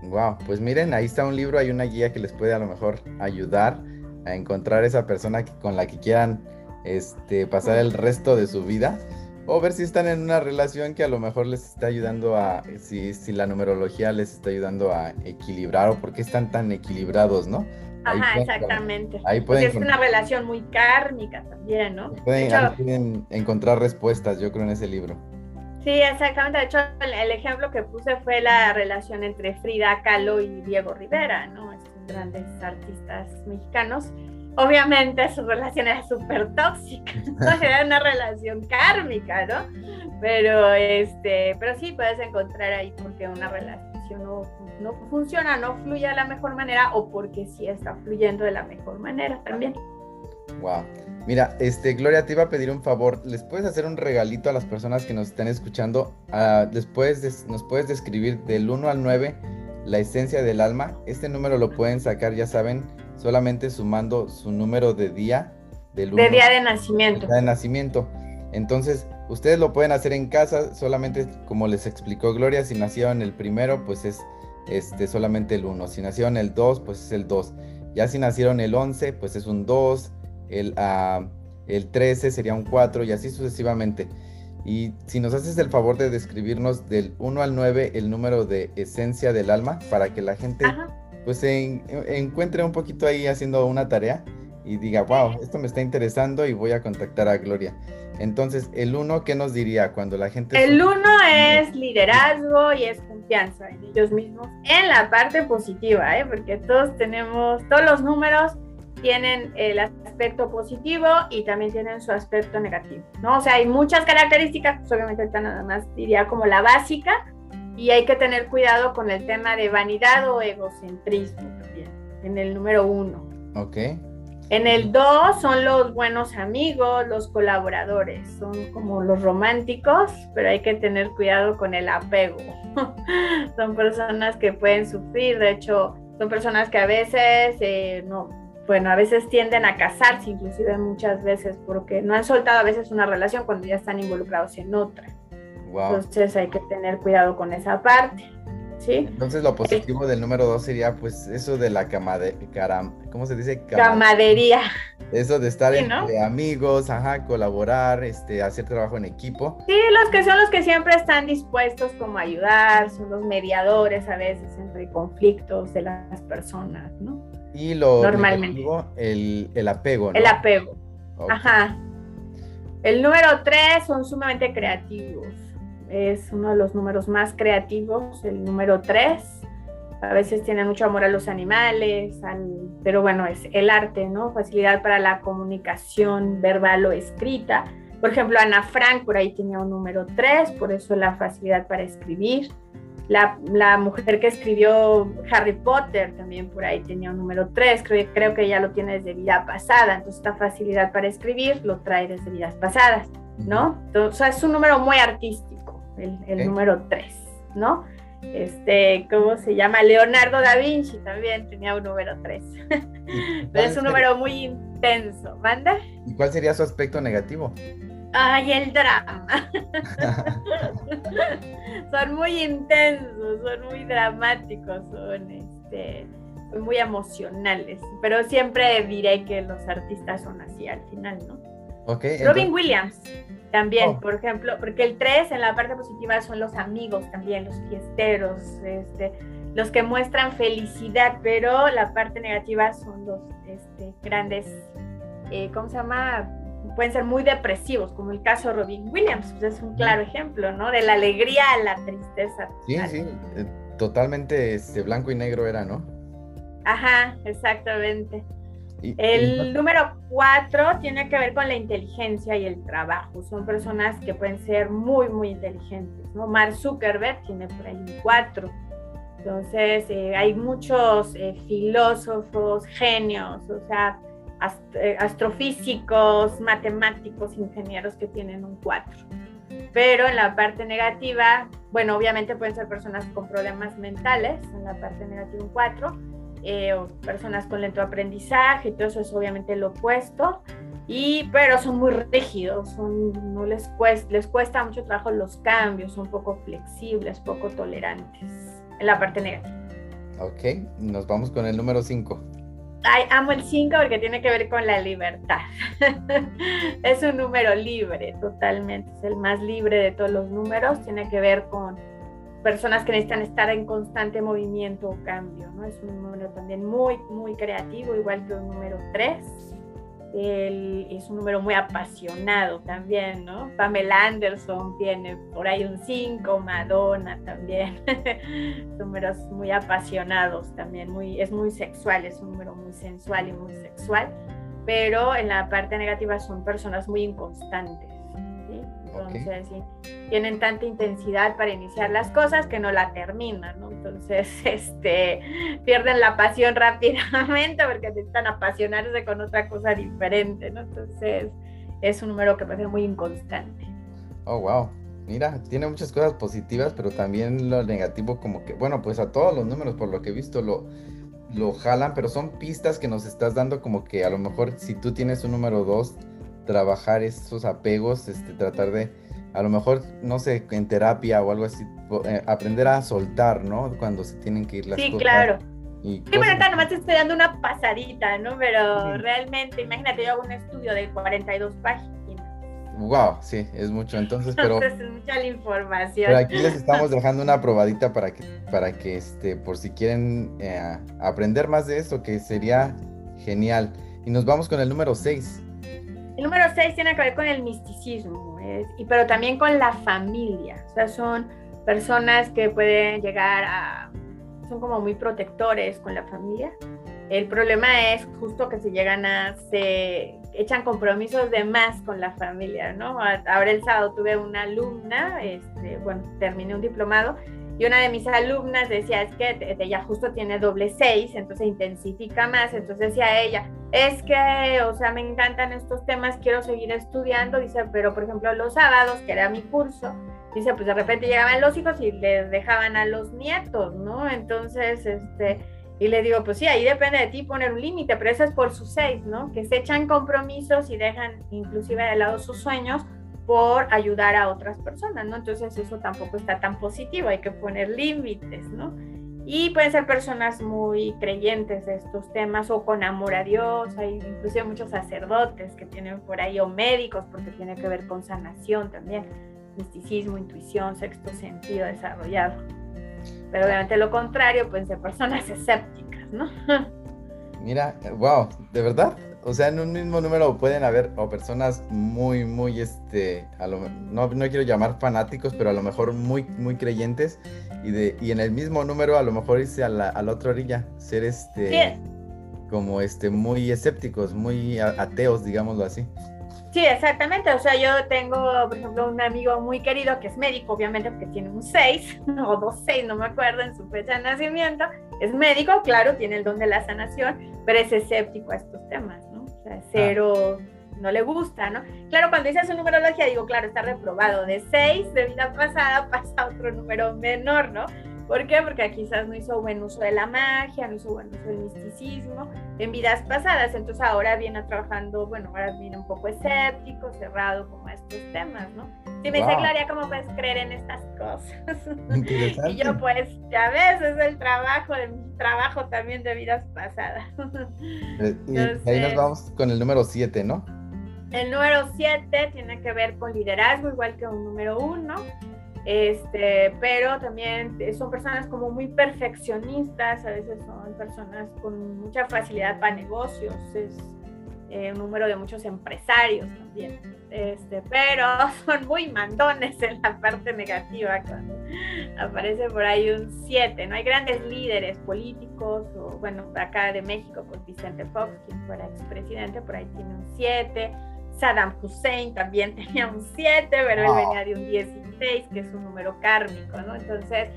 Wow, pues miren, ahí está un libro, hay una guía que les puede a lo mejor ayudar a encontrar esa persona con la que quieran este, pasar el resto de su vida o ver si están en una relación que a lo mejor les está ayudando a, si, si la numerología les está ayudando a equilibrar o por qué están tan equilibrados, ¿no? Ajá, exactamente. Ahí pueden es una relación muy kármica también, ¿no? Pueden, encontrar respuestas, yo creo, en ese libro. Sí, exactamente. De hecho, el, ejemplo que puse fue la relación entre Frida Kahlo y Diego Rivera, ¿no? Grandes artistas mexicanos obviamente su relación era súper tóxica, *laughs* era una relación kármica, ¿no? Pero, este, pero sí puedes encontrar ahí porque una relación no, no funciona, no fluye de la mejor manera o porque sí está fluyendo de la mejor manera también. Wow. Mira, este, Gloria, te iba a pedir un favor. ¿Les puedes hacer un regalito a las personas que nos están escuchando? Uh, después nos puedes describir del 1 al 9 la esencia del alma. Este número lo pueden sacar, ya saben, solamente sumando su número de día del de día de nacimiento. de nacimiento. Entonces, ustedes lo pueden hacer en casa, solamente como les explicó Gloria, si nacieron el primero, pues es este, solamente el 1. Si nacieron el 2, pues es el 2. Ya si nacieron el 11, pues es un 2. El, uh, el 13 sería un 4 y así sucesivamente. Y si nos haces el favor de describirnos del 1 al 9 el número de esencia del alma para que la gente pues se encuentre un poquito ahí haciendo una tarea y diga, wow, esto me está interesando y voy a contactar a Gloria. Entonces, el 1, ¿qué nos diría cuando la gente... El 1 es liderazgo y es confianza en ellos mismos, en la parte positiva, ¿eh? porque todos tenemos, todos los números tienen el aspecto positivo y también tienen su aspecto negativo, ¿no? O sea, hay muchas características, pues obviamente ahorita nada más diría como la básica, y hay que tener cuidado con el tema de vanidad o egocentrismo también, en el número uno. Ok. En el dos son los buenos amigos, los colaboradores, son como los románticos, pero hay que tener cuidado con el apego. *laughs* son personas que pueden sufrir, de hecho, son personas que a veces eh, no, bueno, a veces tienden a casarse, inclusive muchas veces, porque no han soltado a veces una relación cuando ya están involucrados en otra. Entonces hay que tener cuidado con esa parte. ¿sí? Entonces lo positivo del número dos sería pues eso de la camadería, ¿cómo se dice? Camadería. Eso de estar entre amigos, ajá, colaborar, este, hacer trabajo en equipo. Sí, los que son los que siempre están dispuestos como a ayudar, son los mediadores a veces entre conflictos de las personas, ¿no? Y lo Normalmente. el, el apego, ¿no? El apego. Ajá. El número tres son sumamente creativos. Es uno de los números más creativos, el número tres. A veces tienen mucho amor a los animales, pero bueno, es el arte, ¿no? Facilidad para la comunicación verbal o escrita. Por ejemplo, Ana Frank por ahí tenía un número tres, por eso la facilidad para escribir. La, mujer que escribió Harry Potter también por ahí tenía un número 3, creo, creo que ya lo tiene desde vida pasada, entonces esta facilidad para escribir lo trae desde vidas pasadas, ¿no? Entonces, es un número muy artístico, el, número 3, ¿no? Este, ¿cómo se llama? Leonardo da Vinci también tenía un número 3. Pero *laughs* es un número muy intenso. ¿Manda? ¿Y cuál sería su aspecto negativo? Ay, el drama. *laughs* son muy intensos, son muy dramáticos, son este, muy emocionales. Pero siempre diré que los artistas son así al final, ¿no? Robin Williams también, oh. por ejemplo, porque el 3 en la parte positiva son los amigos también, los fiesteros, este, los que muestran felicidad, pero la parte negativa son los este, grandes, eh, ¿cómo se llama? Pueden ser muy depresivos, como el caso de Robin Williams, pues es un claro ejemplo, ¿no? De la alegría a la tristeza. Sí, sí, eh, totalmente este, blanco y negro era, ¿no? Ajá, exactamente. el número cuatro tiene que ver con la inteligencia y el trabajo. Son personas que pueden ser muy, muy inteligentes, ¿no? Mark Zuckerberg tiene por ahí un cuatro. Entonces, eh, hay muchos eh, filósofos, genios, o sea, astrofísicos, matemáticos, ingenieros que tienen un 4. Pero en la parte negativa, bueno, obviamente pueden ser personas con problemas mentales, en la parte negativa un 4, eh, o personas con lento aprendizaje, todo eso es obviamente lo opuesto. y, pero son muy rígidos, no les cuesta, les cuesta mucho trabajo los cambios, son poco flexibles, poco tolerantes en la parte negativa. Ok, nos vamos con el número 5. Ay, amo el 5 porque tiene que ver con la libertad. *laughs* es un número libre, totalmente. Es el más libre de todos los números. Tiene que ver con personas que necesitan estar en constante movimiento o cambio. ¿no? Es un número también muy, muy creativo, igual que un número 3 él es un número muy apasionado también, ¿no? Pamela Anderson tiene por ahí un 5, Madonna también, *laughs* números muy apasionados también, muy, es muy sexual, es un número muy sensual y muy sexual, pero en la parte negativa son personas muy inconstantes entonces, tienen tanta intensidad para iniciar las cosas que no la terminan, ¿no? Entonces, *laughs* este, pierden la pasión *laughs* rápidamente porque necesitan apasionarse con otra cosa diferente, ¿no? Entonces, es un número que puede ser muy inconstante. Oh, wow. Mira, tiene muchas cosas positivas, pero también lo negativo como que, bueno, pues a todos los números, por lo que he visto, lo, lo jalan, pero son pistas que nos estás dando como que a lo mejor si tú tienes un número 2, trabajar esos apegos, este, tratar de, a lo mejor, no sé, en terapia o algo así, eh, aprender a soltar, ¿no? Cuando se tienen que ir las cosas. Sí, claro. Y sí, bueno, acá nomás te estoy dando una pasadita, ¿no? Pero realmente, imagínate, yo hago un estudio de 42 páginas. Wow, sí, es mucho. Entonces, pero. *laughs* es mucha la información. Pero aquí les estamos dejando una probadita para que, para que este, por si quieren eh, aprender más de esto, que sería genial. Y nos vamos con el número 6. El número 6 tiene que ver con el misticismo, y, pero también con la familia. O sea, son personas que pueden llegar a, son como muy protectores con la familia. El problema es justo que se llegan a, se echan compromisos de más con la familia, ¿no? Ahora el sábado tuve una alumna, este, bueno, terminé un diplomado y una de mis alumnas decía, es que ella justo tiene doble seis, entonces intensifica más. Entonces decía ella, es que, o sea, me encantan estos temas, quiero seguir estudiando. Dice, pero por ejemplo, los sábados, que era mi curso, dice, pues de repente llegaban los hijos y les dejaban a los nietos, ¿no? Entonces, este, y le digo, pues sí, ahí depende de ti poner un límite, pero eso es por sus seis, ¿no? Que se echan compromisos y dejan inclusive de lado sus sueños por ayudar a otras personas, ¿no? Entonces eso tampoco está tan positivo, hay que poner límites, ¿no? Y pueden ser personas muy creyentes de estos temas o con amor a Dios, hay inclusive muchos sacerdotes que tienen por ahí o médicos porque tiene que ver con sanación también, misticismo, intuición, sexto sentido desarrollado. Pero obviamente lo contrario pueden ser personas *laughs* escépticas, ¿no? Mira, wow, ¿de verdad? O sea, en un mismo número pueden haber o personas muy, muy, este, a lo, no, no quiero llamar fanáticos, pero a lo mejor muy, muy creyentes y, de, y en el mismo número a lo mejor irse a la, a la otra orilla, ser este, como este, muy escépticos, muy ateos, digámoslo así. Sí, exactamente. O sea, yo tengo, por ejemplo, un amigo muy querido que es médico, obviamente, porque tiene un 6 *laughs* o dos 6, no me acuerdo en su fecha de nacimiento. Es médico, claro, tiene el don de la sanación, pero es escéptico a estos temas, sea, cero, no le gusta, ¿no? Claro, cuando dice su numerología, digo, claro, está reprobado. De 6 de vida pasada *laughs* pasa otro número menor, ¿no? ¿Por qué? Porque quizás no hizo buen uso de la magia, no hizo buen uso del misticismo en vidas pasadas, entonces ahora viene trabajando, bueno, ahora viene un poco escéptico, cerrado como a estos temas, ¿no? Si me dice Gloria, ¿cómo puedes creer en estas cosas? *laughs* y yo pues, ya ves, es el trabajo, de mi trabajo también de vidas pasadas. *laughs* Eh, y ahí nos vamos con el número 7, ¿no? El número 7 tiene que ver con liderazgo, igual que un número 1 este, pero también son personas como muy perfeccionistas, a veces son personas con mucha facilidad para negocios, es eh, un número de muchos empresarios también, este, pero *laughs* son muy mandones en la parte negativa cuando aparece por ahí un 7, ¿no? Hay grandes líderes políticos, o bueno, acá de México, pues Vicente Fox, quien fuera expresidente, por ahí tiene un 7, Saddam Hussein también *laughs* tenía un 7, pero él venía de un 16, que es un número kármico, ¿no? Entonces,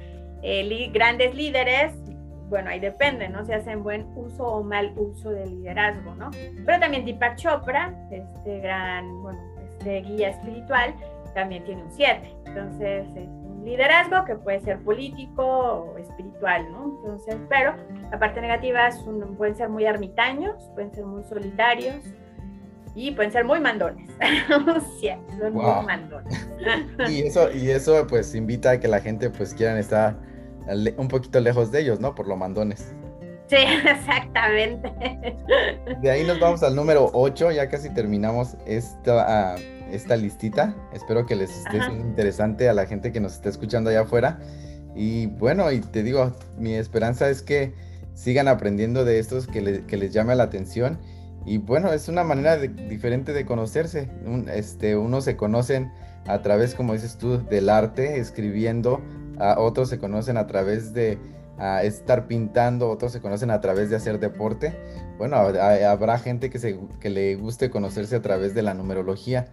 grandes líderes, bueno, ahí depende, ¿no? Si hacen buen uso o mal uso del liderazgo, ¿no? Pero también Deepak Chopra, este gran, bueno, este guía espiritual, también tiene un 7. Entonces, es un liderazgo que puede ser político o espiritual, ¿no? Entonces, pero la parte negativa es un, pueden ser muy ermitaños, pueden ser muy solitarios, y pueden ser muy mandones. *laughs* sí, son muy mandones. *laughs* y eso, y eso pues invita a que la gente pues quieran estar un poquito lejos de ellos, ¿no? Por lo mandones. Sí, *laughs* exactamente. De ahí nos vamos al número 8, ya casi terminamos esta, ah, esta listita. Espero que les esté interesante a la gente que nos está escuchando allá afuera. Y bueno, y te digo, mi esperanza es que sigan aprendiendo de estos, que, les llame la atención. Y bueno, es una manera diferente de conocerse. este, unos se conocen a través, como dices tú, del arte, escribiendo. A otros se conocen a través de estar pintando, otros se conocen a través de hacer deporte. Bueno, habrá gente que, se, que le guste conocerse a través de la numerología.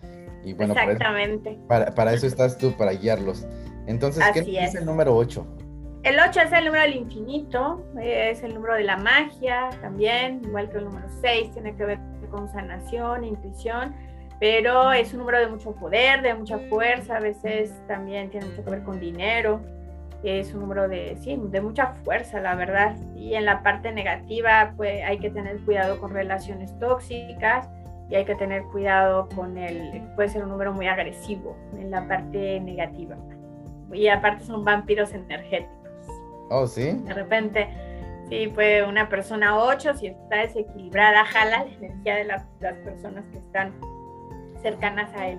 Y bueno, Exactamente. Para, para, eso estás tú, para guiarlos. Entonces, ¿qué es. el número 8? El 8 es el número del infinito, es el número de la magia también, igual que el número 6, tiene que ver con sanación, intuición, pero es un número de mucho poder, de mucha fuerza, a veces también tiene mucho que ver con dinero, es un número de, sí, de mucha fuerza, la verdad. Y en la parte negativa, pues hay que tener cuidado con relaciones tóxicas y hay que tener cuidado con el, puede ser un número muy agresivo en la parte negativa. Y aparte son vampiros energéticos. Oh, sí. De repente, sí, puede una persona 8, si está desequilibrada, jala la energía de las personas que están cercanas a él.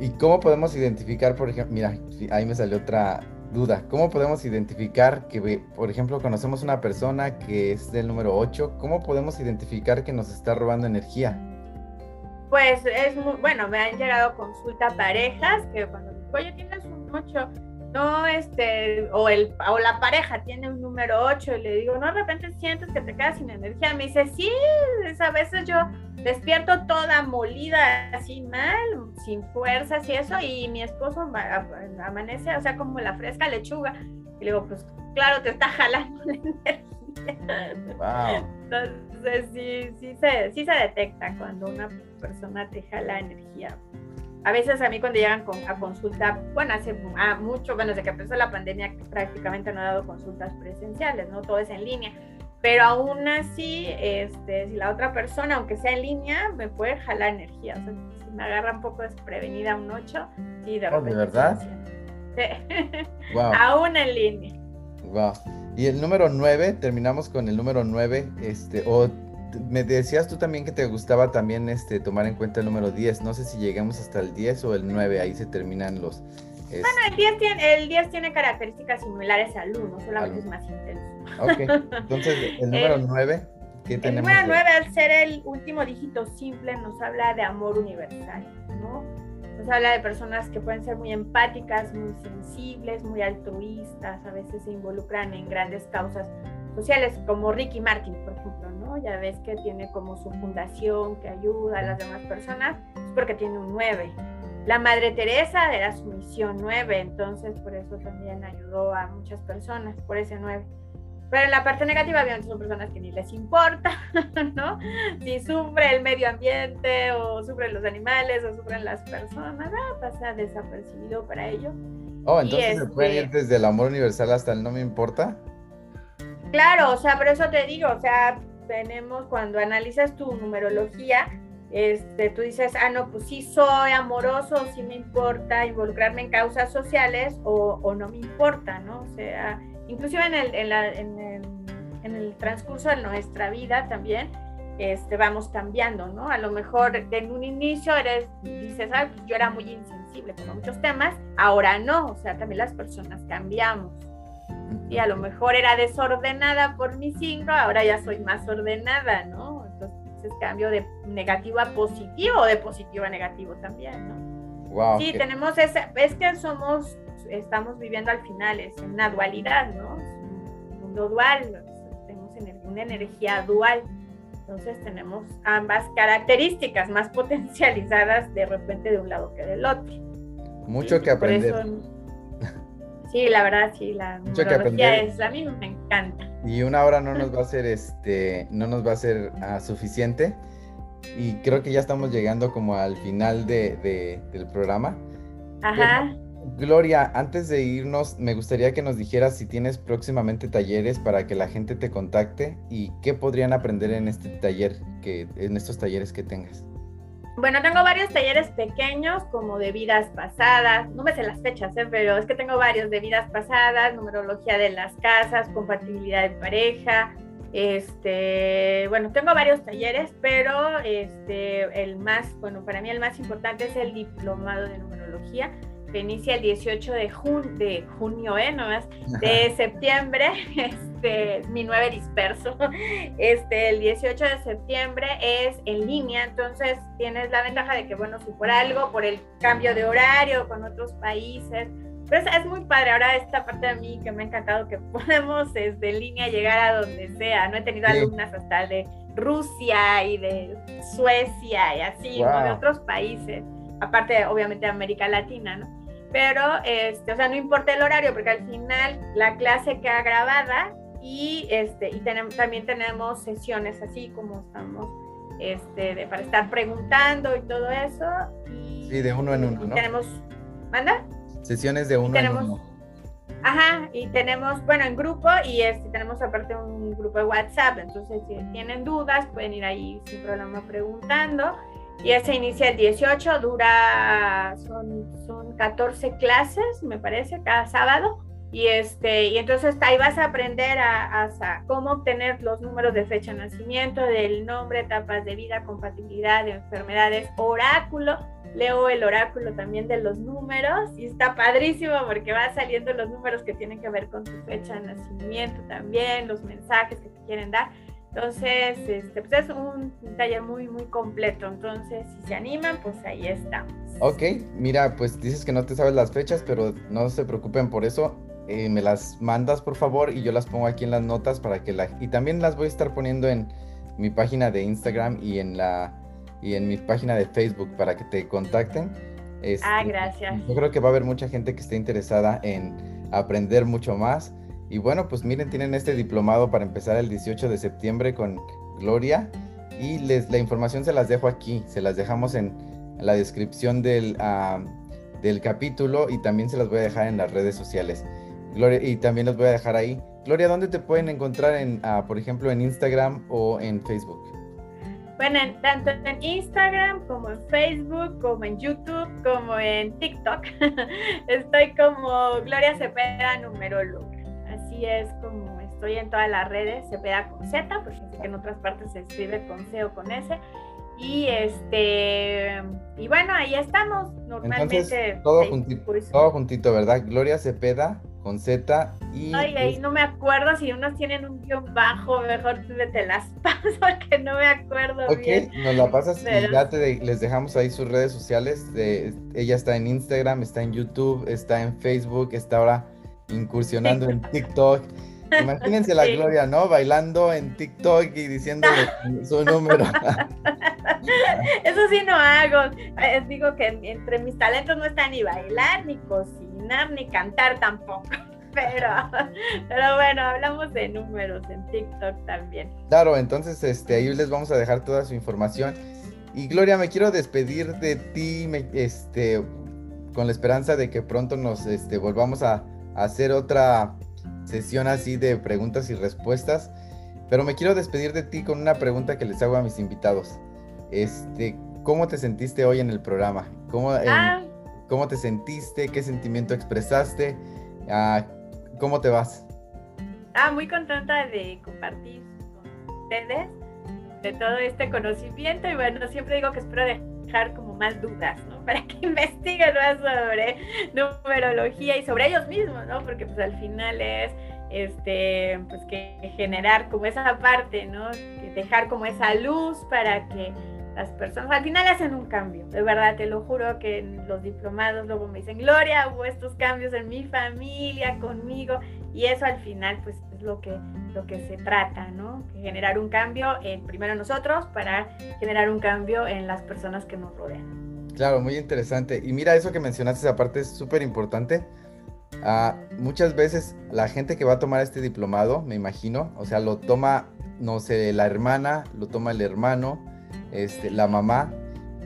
¿Y cómo podemos identificar, por ejemplo, mira, ahí me salió otra duda, ¿cómo podemos identificar que, por ejemplo, conocemos una persona que es del número 8, ¿cómo podemos identificar que nos está robando energía? Pues es muy, bueno, me han llegado consulta parejas que cuando oye, tienes un 8, no, este, o, el, o la pareja tiene un número 8 y le digo, no, de repente sientes que te quedas sin energía. Me dice, sí, a veces yo despierto toda molida, así mal, sin fuerzas y eso, y mi esposo amanece, o sea, como la fresca lechuga. Y le digo, pues claro, te está jalando la *laughs* energía. Entonces, sí, sí, se, sí se detecta cuando una persona te jala energía a veces a mí cuando llegan a consulta, bueno, hace mucho, bueno, desde que empezó la pandemia prácticamente no he dado consultas presenciales, ¿no? Todo es en línea. Pero aún así, este, si la otra persona, aunque sea en línea, me puede jalar energía. O sea, si me agarra un poco desprevenida un 8, sí, de repente. Oh, ¿De verdad? Sí. Wow. *laughs* aún en línea. Wow. Y el número 9, terminamos con el número 9, este, o me decías tú también que te gustaba también este, tomar en cuenta el número 10. No sé si llegamos hasta el 10 o el 9, ahí se terminan los... Bueno, el 10, tiene, el 10 tiene características similares al 1, solamente es más intenso. Ok, entonces *laughs* el número 9, ¿qué tenemos? El número 9, al ser el último dígito simple, nos habla de amor universal, ¿no? Nos habla de personas que pueden ser muy empáticas, muy sensibles, muy altruistas, a veces se involucran en grandes causas sociales, como Ricky Martin, por ejemplo, ¿no? Ya ves que tiene como su fundación que ayuda a las demás personas, es porque tiene un 9. La Madre Teresa era su misión 9, entonces por eso también ayudó a muchas personas, por ese 9. Pero en la parte negativa, obviamente, son personas que ni les importa, *laughs* ¿no? Si sufre el medio ambiente, o sufren los animales, o sufren las personas, ah, pasa desapercibido para ellos. Oh, entonces se puede ir este desde el amor universal hasta el no me importa. Claro, o sea, por eso te digo, o sea, tenemos cuando analizas tu numerología, este, tú dices, ah, no, pues sí soy amoroso, sí me importa involucrarme en causas sociales o, no me importa, ¿no? O sea, inclusive en el, en, la, en, el, en el transcurso de nuestra vida también, este, vamos cambiando, ¿no? A lo mejor en un inicio eres, dices, ah, pues yo era muy insensible con muchos temas, ahora no, o sea, también las personas cambiamos y a lo mejor era desordenada por mi signo, ahora ya soy más ordenada, ¿no? Entonces cambio de negativo a positivo o de positivo a negativo también, ¿no? Wow, sí, tenemos esa, es que somos, estamos viviendo al final, es una dualidad, ¿no? un mundo dual, tenemos una energía dual. Entonces tenemos ambas características más *laughs* potencializadas de repente de un lado que del otro. Mucho que aprender. *laughs* Sí, la verdad, sí, la numerología es, a mí me encanta. Y una hora no nos va a ser, este, no nos va a ser ah, suficiente. Y creo que ya estamos llegando como al final de, del programa. Ajá. Gloria, antes de irnos, me gustaría que nos dijeras si tienes próximamente talleres para que la gente te contacte y qué podrían aprender en este taller, que, en estos talleres que tengas. Bueno, tengo varios talleres pequeños, como de vidas pasadas, no me sé las fechas, ¿eh? pero es que tengo varios de vidas pasadas, numerología de las casas, compatibilidad de pareja, este, bueno, tengo varios talleres, pero este, el más, bueno, para mí el más importante es el diplomado de numerología, que inicia el 18 de, de junio, ¿eh? No más, de septiembre, *laughs* este, mi nueve disperso, este, el 18 de septiembre es en línea, entonces tienes la ventaja de que, bueno, si por algo, por el cambio de horario con otros países, pero es, muy padre. Ahora esta parte de mí que me ha encantado que *laughs* podemos desde línea llegar a donde sea, no he tenido alumnas hasta de Rusia y de Suecia y así, de otros países, aparte obviamente de América Latina, ¿no? pero este, o sea, no importa el horario, porque al final la clase queda grabada y, este, y tenemos, también tenemos sesiones así como estamos, este, para estar preguntando y todo eso. Y, sí, de uno en uno, ¿no? Tenemos, ¿manda? Sesiones de uno en uno. Ajá, y tenemos, bueno, en grupo y este, tenemos aparte un grupo de WhatsApp, entonces si tienen dudas pueden ir ahí sin problema preguntando. Y ese inicia el 18, dura, son, son 14 clases, me parece, cada sábado. Y, este, y entonces ahí vas a aprender a, a, cómo obtener los números de fecha de nacimiento, del nombre, etapas de vida, compatibilidad de enfermedades, oráculo. Leo el oráculo también de los números y está padrísimo porque va saliendo los números que tienen que ver con tu fecha de nacimiento también, los mensajes que te quieren dar. Entonces, este, pues es un, taller muy, muy completo. Entonces, si se animan, pues ahí estamos. Ok, mira, pues dices que no te sabes las fechas, pero no se preocupen por eso. Eh, me las mandas, por favor, y yo las pongo aquí en las notas para que la... Y también las voy a estar poniendo en mi página de Instagram y en la y en mi página de Facebook para que te contacten. Este, ah, gracias. Yo creo que va a haber mucha gente que esté interesada en aprender mucho más y bueno, pues miren, tienen este diplomado para empezar el 18 de septiembre con Gloria. Y les, la información se las dejo aquí, se las dejamos en, la descripción del, del capítulo y también se las voy a dejar en las redes sociales. Gloria, y también los voy a dejar ahí. Gloria, ¿dónde te pueden encontrar, en, ah, por ejemplo, en Instagram o en Facebook? Bueno, tanto en Instagram como en Facebook, como en YouTube, como en TikTok. *laughs* Estoy como Gloria Cepeda, numeróloga es como estoy en todas las redes, se pega con Z, porque sé que en otras partes se escribe con C o con S. Y este y bueno, ahí estamos. Normalmente todo, juntito, todo juntito, ¿verdad? Gloria Cepeda con Z y. Ay, ahí no me acuerdo si unos tienen un guion bajo, mejor te las *laughs* paso porque no me acuerdo. Ok, nos la pasas y ya te les dejamos ahí sus redes sociales. De, ella está en Instagram, está en YouTube, está en Facebook, está ahora incursionando en TikTok. Imagínense la *laughs* Gloria, ¿no? Bailando en TikTok y diciéndole su número. *laughs* Eso sí no hago. Eh, digo que entre mis talentos no está ni bailar, ni cocinar, ni cantar tampoco. *laughs* Pero, pero bueno, hablamos de números en TikTok también. Claro, entonces este, ahí les vamos a dejar toda su información. Y Gloria, me quiero despedir de ti, este, con la esperanza de que pronto nos este, volvamos a, hacer otra sesión así de preguntas y respuestas. Pero me quiero despedir de ti con una pregunta que les hago a mis invitados. Este, ¿cómo te sentiste hoy en el programa? ¿Cómo, ah. ¿cómo te sentiste? ¿Qué sentimiento expresaste? Ah, ¿Cómo te vas? Ah, muy contenta de compartir con ustedes de todo este conocimiento y bueno, siempre digo que espero dejar como más dudas, ¿no? *laughs* Para que investiguen más sobre numerología y sobre ellos mismos, ¿no? Porque pues al final es este pues que generar como esa parte, ¿no? Que dejar como esa luz para que las personas al final hacen un cambio, de verdad, te lo juro que los diplomados luego me dicen, Gloria, hubo estos cambios en mi familia, conmigo, y eso al final pues es lo que, lo que se trata, ¿no? generar un cambio en primero nosotros para generar un cambio en las personas que nos rodean. Claro, muy interesante. Y mira, eso que mencionaste, esa parte es súper importante. Ah, muchas veces la gente que va a tomar este diplomado, me imagino, o sea, lo toma, no sé, la hermana, lo toma el hermano, este, la mamá,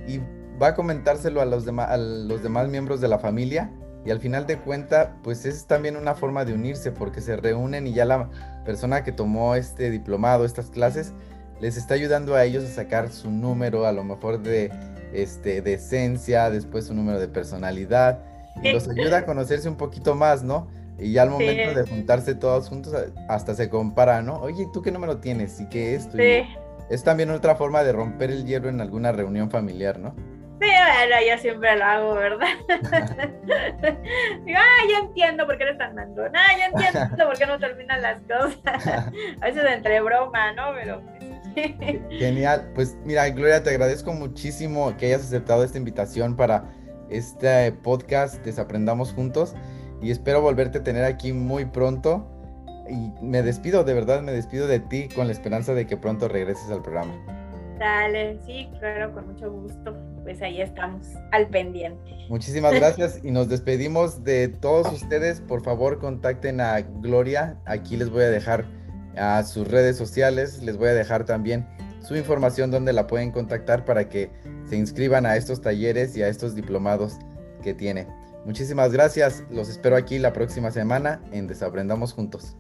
y va a comentárselo a los, a los demás miembros de la familia. Y al final de cuenta, pues es también una forma de unirse porque se reúnen y ya la persona que tomó este diplomado, estas clases, les está ayudando a ellos a sacar su número, a lo mejor de, este, de esencia, después su número de personalidad, y los ayuda a conocerse un poquito más, ¿no? Y ya al momento de juntarse todos juntos, hasta se compara, ¿no? Oye, ¿tú qué número tienes? ¿Y qué es? Sí. Es también otra forma de romper el hielo en alguna reunión familiar, ¿no? Bueno, yo siempre lo hago, ¿verdad? *laughs* Digo, ah, ya entiendo por qué eres tan mandón. Ah, ya entiendo por qué no terminan las cosas. *laughs* A veces entre broma, ¿no? Pero pues, *laughs* Genial. Pues mira, Gloria, te agradezco muchísimo que hayas aceptado esta invitación para este podcast Desaprendamos Juntos y espero volverte a tener aquí muy pronto. Y me despido, de verdad, me despido de ti con la esperanza de que pronto regreses al programa. Dale, sí, claro, con mucho gusto. Pues ahí estamos, al pendiente. Muchísimas *laughs* gracias y nos despedimos de todos ustedes. Por favor, contacten a Gloria. Aquí les voy a dejar a sus redes sociales, les voy a dejar también su información donde la pueden contactar para que se inscriban a estos talleres y a estos diplomados que tiene. Muchísimas gracias, los espero aquí la próxima semana en Desaprendamos Juntos.